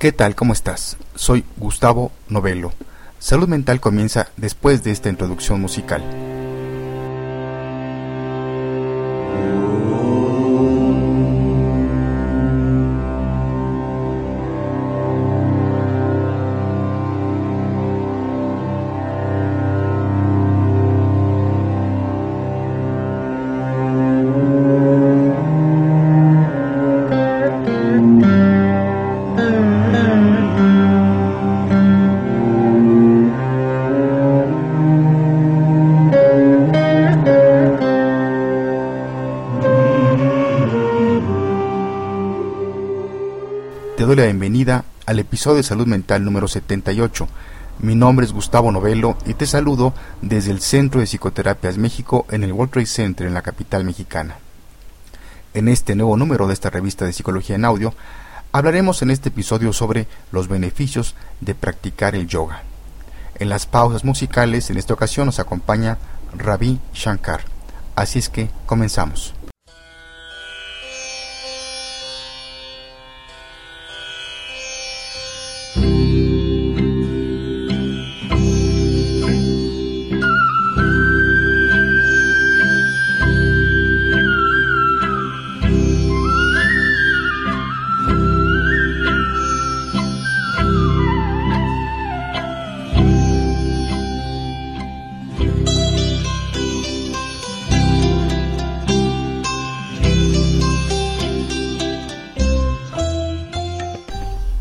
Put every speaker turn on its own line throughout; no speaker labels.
¿Qué tal? ¿Cómo estás? Soy Gustavo Novelo. Salud Mental comienza después de esta introducción musical. Doy la bienvenida al episodio de Salud Mental número 78. Mi nombre es Gustavo Novelo y te saludo desde el Centro de Psicoterapias México en el World Trade Center en la capital mexicana. En este nuevo número de esta revista de Psicología en Audio, hablaremos en este episodio sobre los beneficios de practicar el yoga. En las pausas musicales, en esta ocasión nos acompaña Ravi Shankar. Así es que comenzamos.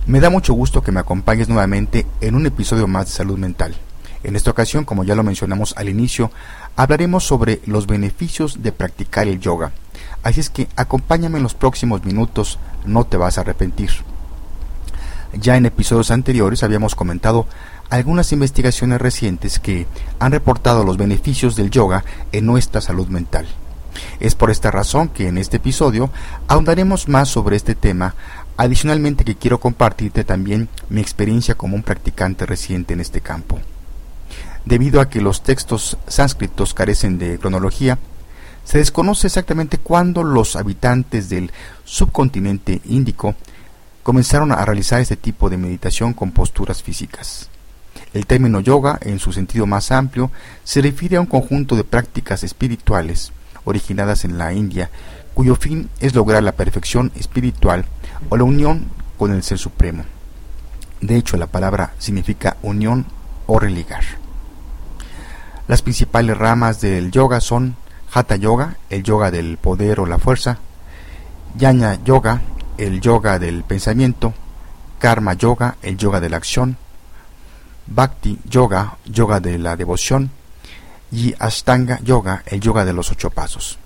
Me da mucho gusto que me acompañes nuevamente en un episodio más de salud mental. En esta ocasión, como ya lo mencionamos al inicio, hablaremos sobre los beneficios de practicar el yoga. Así es que acompáñame en los próximos minutos, no te vas a arrepentir. Ya en episodios anteriores habíamos comentado algunas investigaciones recientes que han reportado los beneficios del yoga en nuestra salud mental. Es por esta razón que en este episodio ahondaremos más sobre este tema Adicionalmente que quiero compartirte también mi experiencia como un practicante reciente en este campo. Debido a que los textos sánscritos carecen de cronología, se desconoce exactamente cuándo los habitantes del subcontinente índico comenzaron a realizar este tipo de meditación con posturas físicas. El término yoga, en su sentido más amplio, se refiere a un conjunto de prácticas espirituales originadas en la India, cuyo fin es lograr la perfección espiritual o la unión con el Ser Supremo. De hecho, la palabra significa unión o religar. Las principales ramas del yoga son Hatha Yoga, el yoga del poder o la fuerza, Jnana Yoga, el yoga del pensamiento, Karma Yoga, el yoga de la acción, Bhakti Yoga, yoga de la devoción, y Ashtanga Yoga, el yoga de los ocho pasos.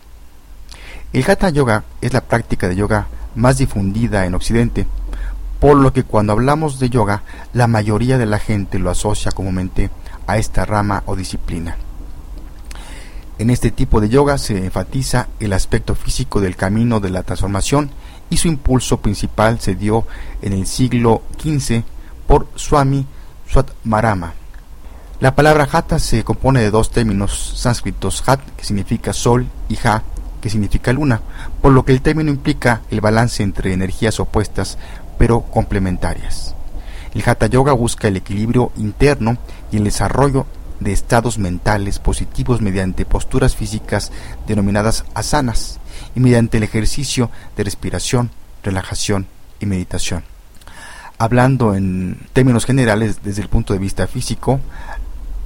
El Hatha Yoga es la práctica de yoga más difundida en Occidente, por lo que cuando hablamos de yoga, la mayoría de la gente lo asocia comúnmente a esta rama o disciplina. En este tipo de yoga se enfatiza el aspecto físico del camino de la transformación y su impulso principal se dio en el siglo XV por Swami Swatmarama. La palabra hatha se compone de dos términos sánscritos, hat, que significa sol, y ha, que significa luna, por lo que el término implica el balance entre energías opuestas pero complementarias. El Hatha Yoga busca el equilibrio interno y el desarrollo de estados mentales positivos mediante posturas físicas denominadas asanas y mediante el ejercicio de respiración, relajación y meditación. Hablando en términos generales desde el punto de vista físico,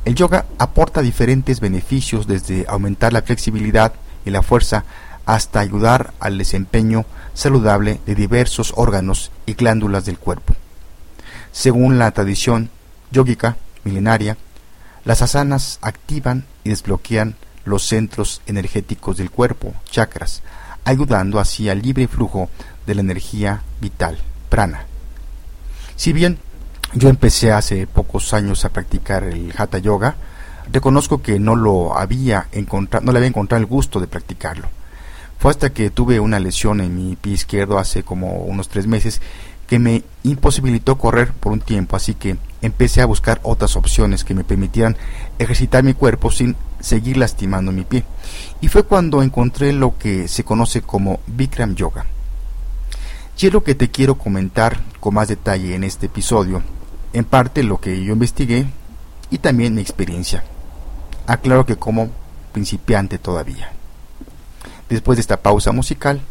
el yoga aporta diferentes beneficios desde aumentar la flexibilidad, y la fuerza hasta ayudar al desempeño saludable de diversos órganos y glándulas del cuerpo. Según la tradición yógica milenaria, las asanas activan y desbloquean los centros energéticos del cuerpo, chakras, ayudando así al libre flujo de la energía vital, prana. Si bien yo empecé hace pocos años a practicar el hatha yoga, reconozco que no lo había encontrado, no le había encontrado el gusto de practicarlo. Fue hasta que tuve una lesión en mi pie izquierdo hace como unos tres meses que me imposibilitó correr por un tiempo, así que empecé a buscar otras opciones que me permitieran ejercitar mi cuerpo sin seguir lastimando mi pie. Y fue cuando encontré lo que se conoce como Bikram Yoga. Y es lo que te quiero comentar con más detalle en este episodio, en parte lo que yo investigué y también mi experiencia. Aclaro que como principiante todavía. Después de esta pausa musical,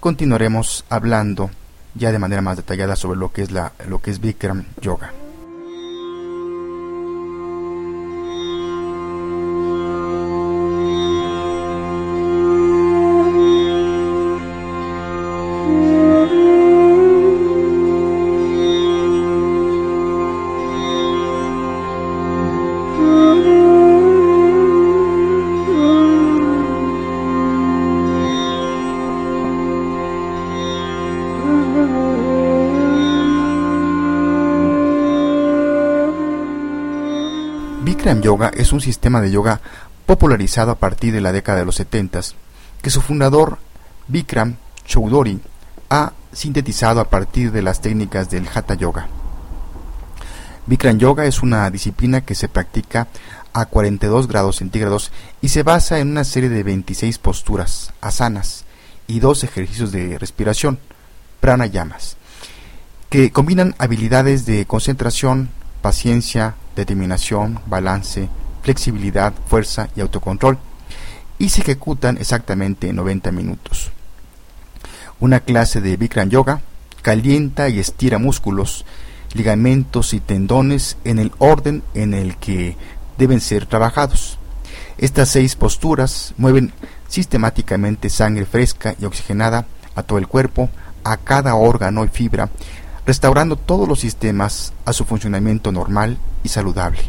continuaremos hablando ya de manera más detallada sobre lo que es la lo que es Bikram Yoga. Bikram Yoga es un sistema de yoga popularizado a partir de la década de los 70 que su fundador Bikram Choudhury ha sintetizado a partir de las técnicas del Hatha Yoga. Bikram Yoga es una disciplina que se practica a 42 grados centígrados y se basa en una serie de 26 posturas, asanas, y dos ejercicios de respiración, pranayamas, que combinan habilidades de concentración, paciencia, determinación, balance, flexibilidad, fuerza y autocontrol, y se ejecutan exactamente en 90 minutos. Una clase de Bikram Yoga calienta y estira músculos, ligamentos y tendones en el orden en el que deben ser trabajados. Estas seis posturas mueven sistemáticamente sangre fresca y oxigenada a todo el cuerpo, a cada órgano y fibra, restaurando todos los sistemas a su funcionamiento normal y saludable.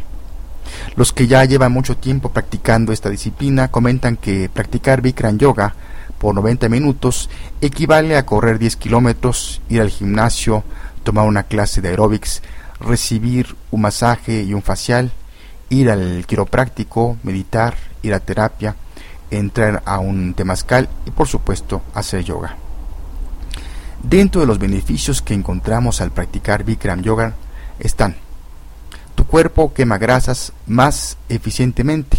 Los que ya llevan mucho tiempo practicando esta disciplina comentan que practicar Bikram Yoga por 90 minutos equivale a correr 10 kilómetros, ir al gimnasio, tomar una clase de aeróbics, recibir un masaje y un facial, ir al quiropráctico, meditar, ir a terapia, entrar a un temazcal y por supuesto hacer yoga. Dentro de los beneficios que encontramos al practicar Bikram Yoga están tu cuerpo quema grasas más eficientemente.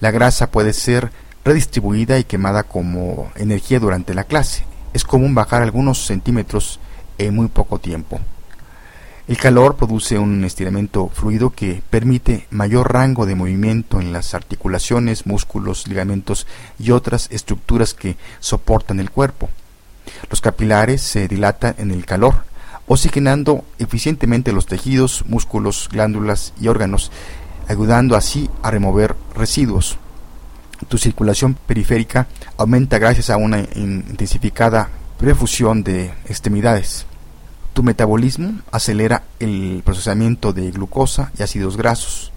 La grasa puede ser redistribuida y quemada como energía durante la clase. Es común bajar algunos centímetros en muy poco tiempo. El calor produce un estiramiento fluido que permite mayor rango de movimiento en las articulaciones, músculos, ligamentos y otras estructuras que soportan el cuerpo. Los capilares se dilatan en el calor, oxigenando eficientemente los tejidos, músculos, glándulas y órganos, ayudando así a remover residuos. Tu circulación periférica aumenta gracias a una intensificada perfusión de extremidades. Tu metabolismo acelera el procesamiento de glucosa y ácidos grasos.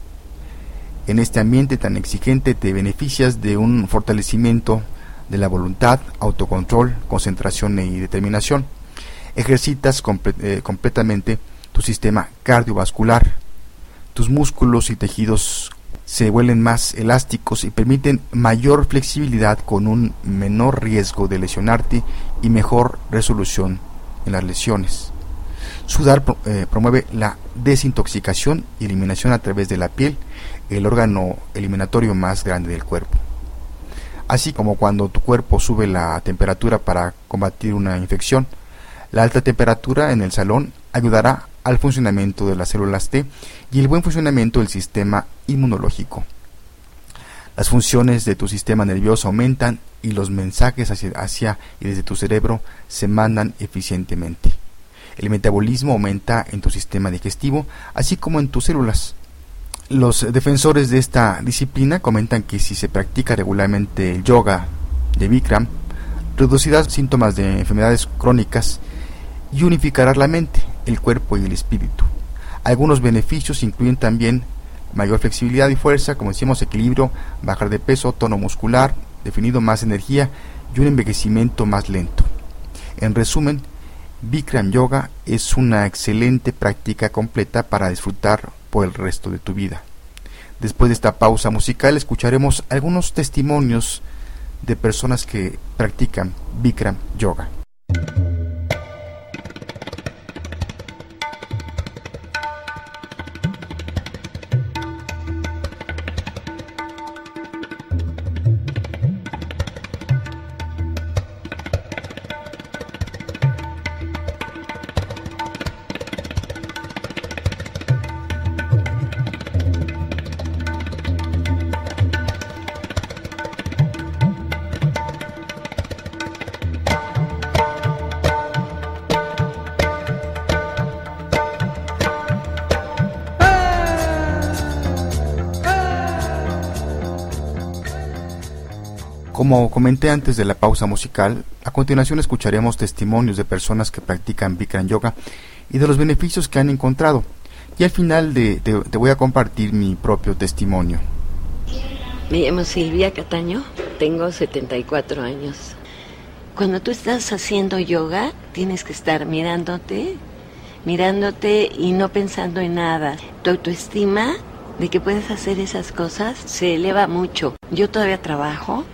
En este ambiente tan exigente te beneficias de un fortalecimiento de la voluntad, autocontrol, concentración y determinación. Ejercitas eh, completamente tu sistema cardiovascular. Tus músculos y tejidos se vuelven más elásticos y permiten mayor flexibilidad con un menor riesgo de lesionarte y mejor resolución en las lesiones. Sudar eh, promueve la desintoxicación y eliminación a través de la piel, el órgano eliminatorio más grande del cuerpo así como cuando tu cuerpo sube la temperatura para combatir una infección. La alta temperatura en el salón ayudará al funcionamiento de las células T y el buen funcionamiento del sistema inmunológico. Las funciones de tu sistema nervioso aumentan y los mensajes hacia, hacia, y desde tu cerebro se mandan eficientemente. El metabolismo aumenta en tu sistema digestivo, así como en tus células. Los defensores de esta disciplina comentan que si se practica regularmente el yoga de Bikram, reducirá síntomas de enfermedades crónicas y unificará la mente, el cuerpo y el espíritu. Algunos beneficios incluyen también mayor flexibilidad y fuerza, como decimos, equilibrio, bajar de peso, tono muscular, definido más energía y un envejecimiento más lento. En resumen, Bikram Yoga es una excelente práctica completa para disfrutar por el resto de tu vida. Después de esta pausa musical escucharemos algunos testimonios de personas que practican Bikram Yoga. Como comenté antes de la pausa musical, a continuación escucharemos testimonios de personas que practican Bikram Yoga y de los beneficios que han encontrado. Y al final te voy a compartir mi propio testimonio.
Me llamo Silvia Cataño, tengo 74 años. Cuando tú estás haciendo yoga, tienes que estar mirándote, mirándote y no pensando en nada. Tu autoestima de que puedes hacer esas cosas se eleva mucho. Yo todavía trabajo,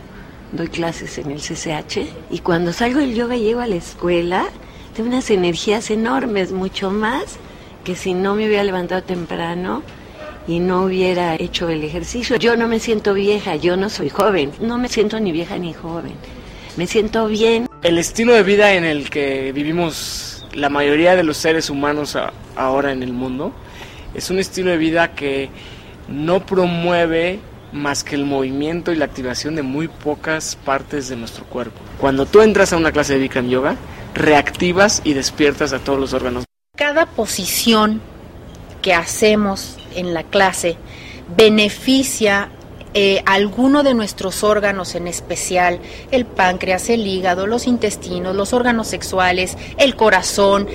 doy clases en el CCH y cuando salgo del yoga y llego a la escuela, tengo unas energías enormes, mucho más que si no me hubiera levantado temprano y no hubiera hecho el ejercicio. Yo no me siento vieja, yo no soy joven, no me siento ni vieja ni joven, me siento bien.
El estilo de vida en el que vivimos la mayoría de los seres humanos ahora en el mundo es un estilo de vida que no promueve más que el movimiento y la activación de muy pocas partes de nuestro cuerpo. Cuando tú entras a una clase de Bikram Yoga, reactivas y despiertas a todos los órganos.
Cada posición que hacemos en la clase beneficia eh, alguno de nuestros órganos en especial, el páncreas, el hígado, los intestinos, los órganos sexuales, el corazón.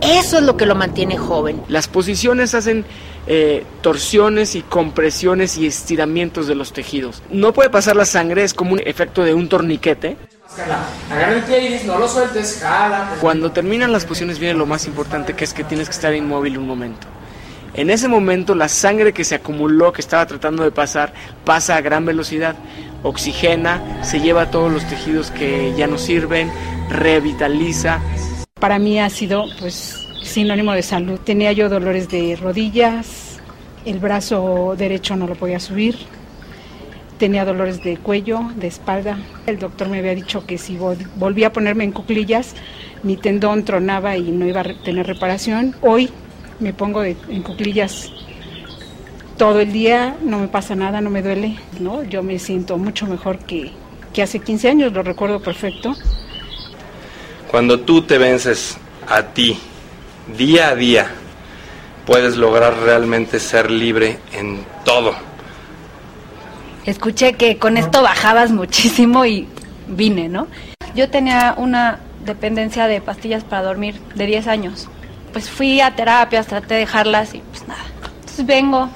Eso es lo que lo mantiene joven.
Las posiciones hacen eh, torsiones y compresiones y estiramientos de los tejidos. No puede pasar la sangre, es como un efecto de un torniquete. Cuando terminan las posiciones viene lo más importante, que es que tienes que estar inmóvil un momento. En ese momento la sangre que se acumuló, que estaba tratando de pasar, pasa a gran velocidad, oxigena, se lleva todos los tejidos que ya no sirven, revitaliza.
Para mí ha sido pues sinónimo de salud. Tenía yo dolores de rodillas, el brazo derecho no lo podía subir, tenía dolores de cuello, de espalda. El doctor me había dicho que si volvía a ponerme en cuclillas, mi tendón tronaba y no iba a tener reparación. Hoy me pongo en cuclillas todo el día, no me pasa nada, no me duele, ¿no? Yo me siento mucho mejor que, que hace 15 años, lo recuerdo perfecto.
Cuando tú te vences a ti día a día, puedes lograr realmente ser libre en todo.
Escuché que con esto bajabas muchísimo y vine, ¿no? Yo tenía una dependencia de pastillas para dormir de 10 años pues fui a terapias, traté de dejarlas y pues nada. Entonces vengo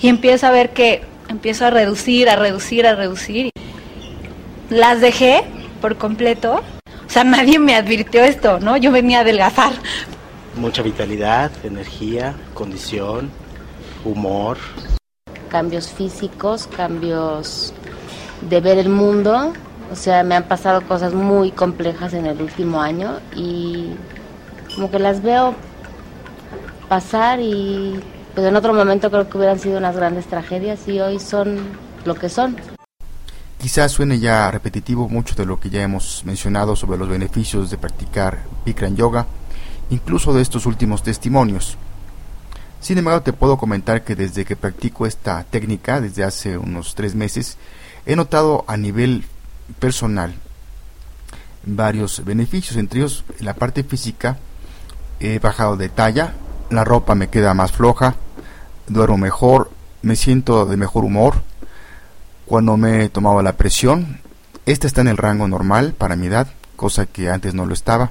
y empiezo a ver que empiezo a reducir, a reducir, a reducir. Las dejé por completo. O sea, nadie me advirtió esto, ¿no? Yo venía a adelgazar.
Mucha vitalidad, energía, condición, humor.
Cambios físicos, cambios de ver el mundo. O sea, me han pasado cosas muy complejas en el último año y como que las veo pasar y pues en otro momento creo que hubieran sido unas grandes tragedias y hoy son lo que son.
Quizás suene ya repetitivo mucho de lo que ya hemos mencionado sobre los beneficios de practicar Bikram Yoga, incluso de estos últimos testimonios. Sin embargo, te puedo comentar que desde que practico esta técnica, desde hace unos tres meses, he notado a nivel personal varios beneficios, entre ellos la parte física, he bajado de talla, la ropa me queda más floja, duermo mejor, me siento de mejor humor. Cuando me he tomado la presión, esta está en el rango normal para mi edad, cosa que antes no lo estaba.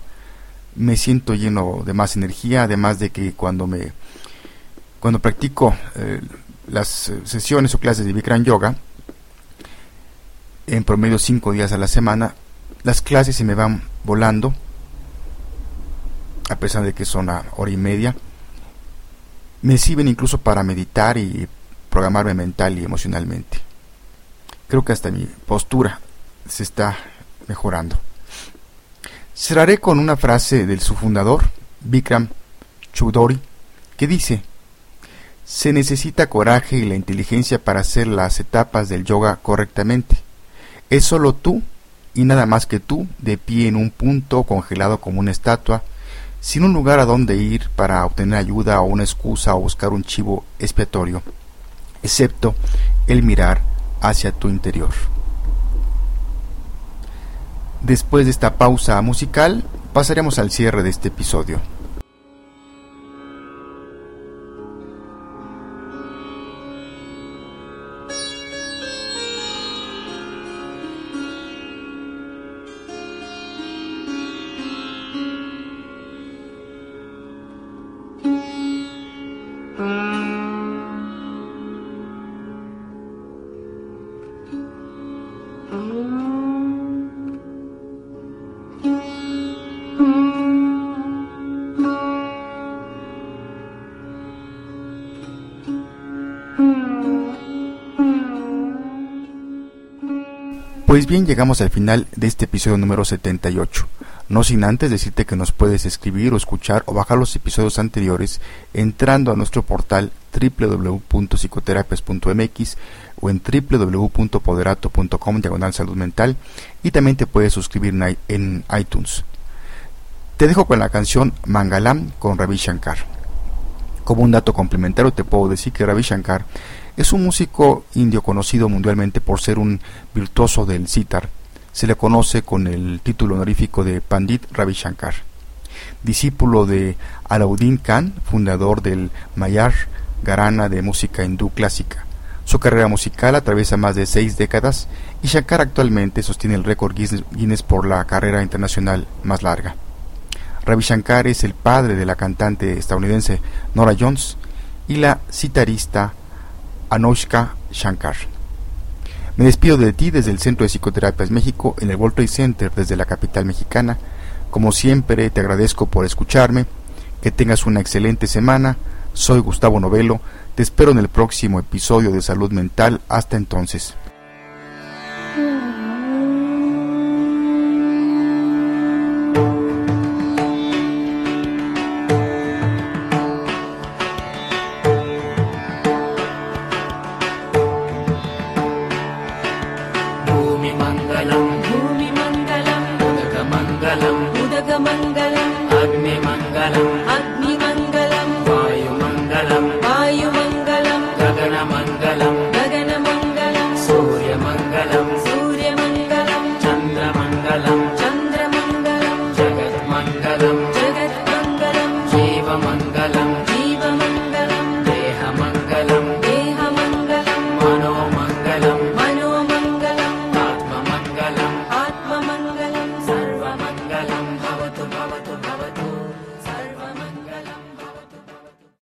Me siento lleno de más energía, además de que cuando me cuando practico eh, las sesiones o clases de Bikram Yoga, en promedio cinco días a la semana, las clases se me van volando, a pesar de que son a hora y media me sirven incluso para meditar y programarme mental y emocionalmente. Creo que hasta mi postura se está mejorando. Cerraré con una frase del su fundador, Bikram Choudhury, que dice, se necesita coraje y la inteligencia para hacer las etapas del yoga correctamente. Es solo tú y nada más que tú, de pie en un punto congelado como una estatua, sin un lugar a donde ir para obtener ayuda o una excusa o buscar un chivo expiatorio, excepto el mirar hacia tu interior. Después de esta pausa musical, pasaremos al cierre de este episodio. Pues bien, llegamos al final de este episodio número 78. No sin antes decirte que nos puedes escribir o escuchar o bajar los episodios anteriores entrando a nuestro portal www.psicoterapias.mx o en www.poderato.com diagonal salud mental y también te puedes suscribir en iTunes. Te dejo con la canción Mangalam con Ravi Shankar. Como un dato complementario te puedo decir que Ravi Shankar es un músico indio conocido mundialmente por ser un virtuoso del sitar. Se le conoce con el título honorífico de Pandit Ravi Shankar. Discípulo de Alauddin Khan, fundador del Mayar Garana de música hindú clásica. Su carrera musical atraviesa más de seis décadas y Shankar actualmente sostiene el récord Guinness por la carrera internacional más larga. Ravi Shankar es el padre de la cantante estadounidense Nora Jones y la citarista Anushka Shankar. Me despido de ti desde el Centro de Psicoterapias México en el World Center desde la capital mexicana. Como siempre, te agradezco por escucharme. Que tengas una excelente semana. Soy Gustavo Novelo te espero en el próximo episodio de Salud Mental. Hasta entonces. अग्नि अग्निमङ्गलम् अग्नि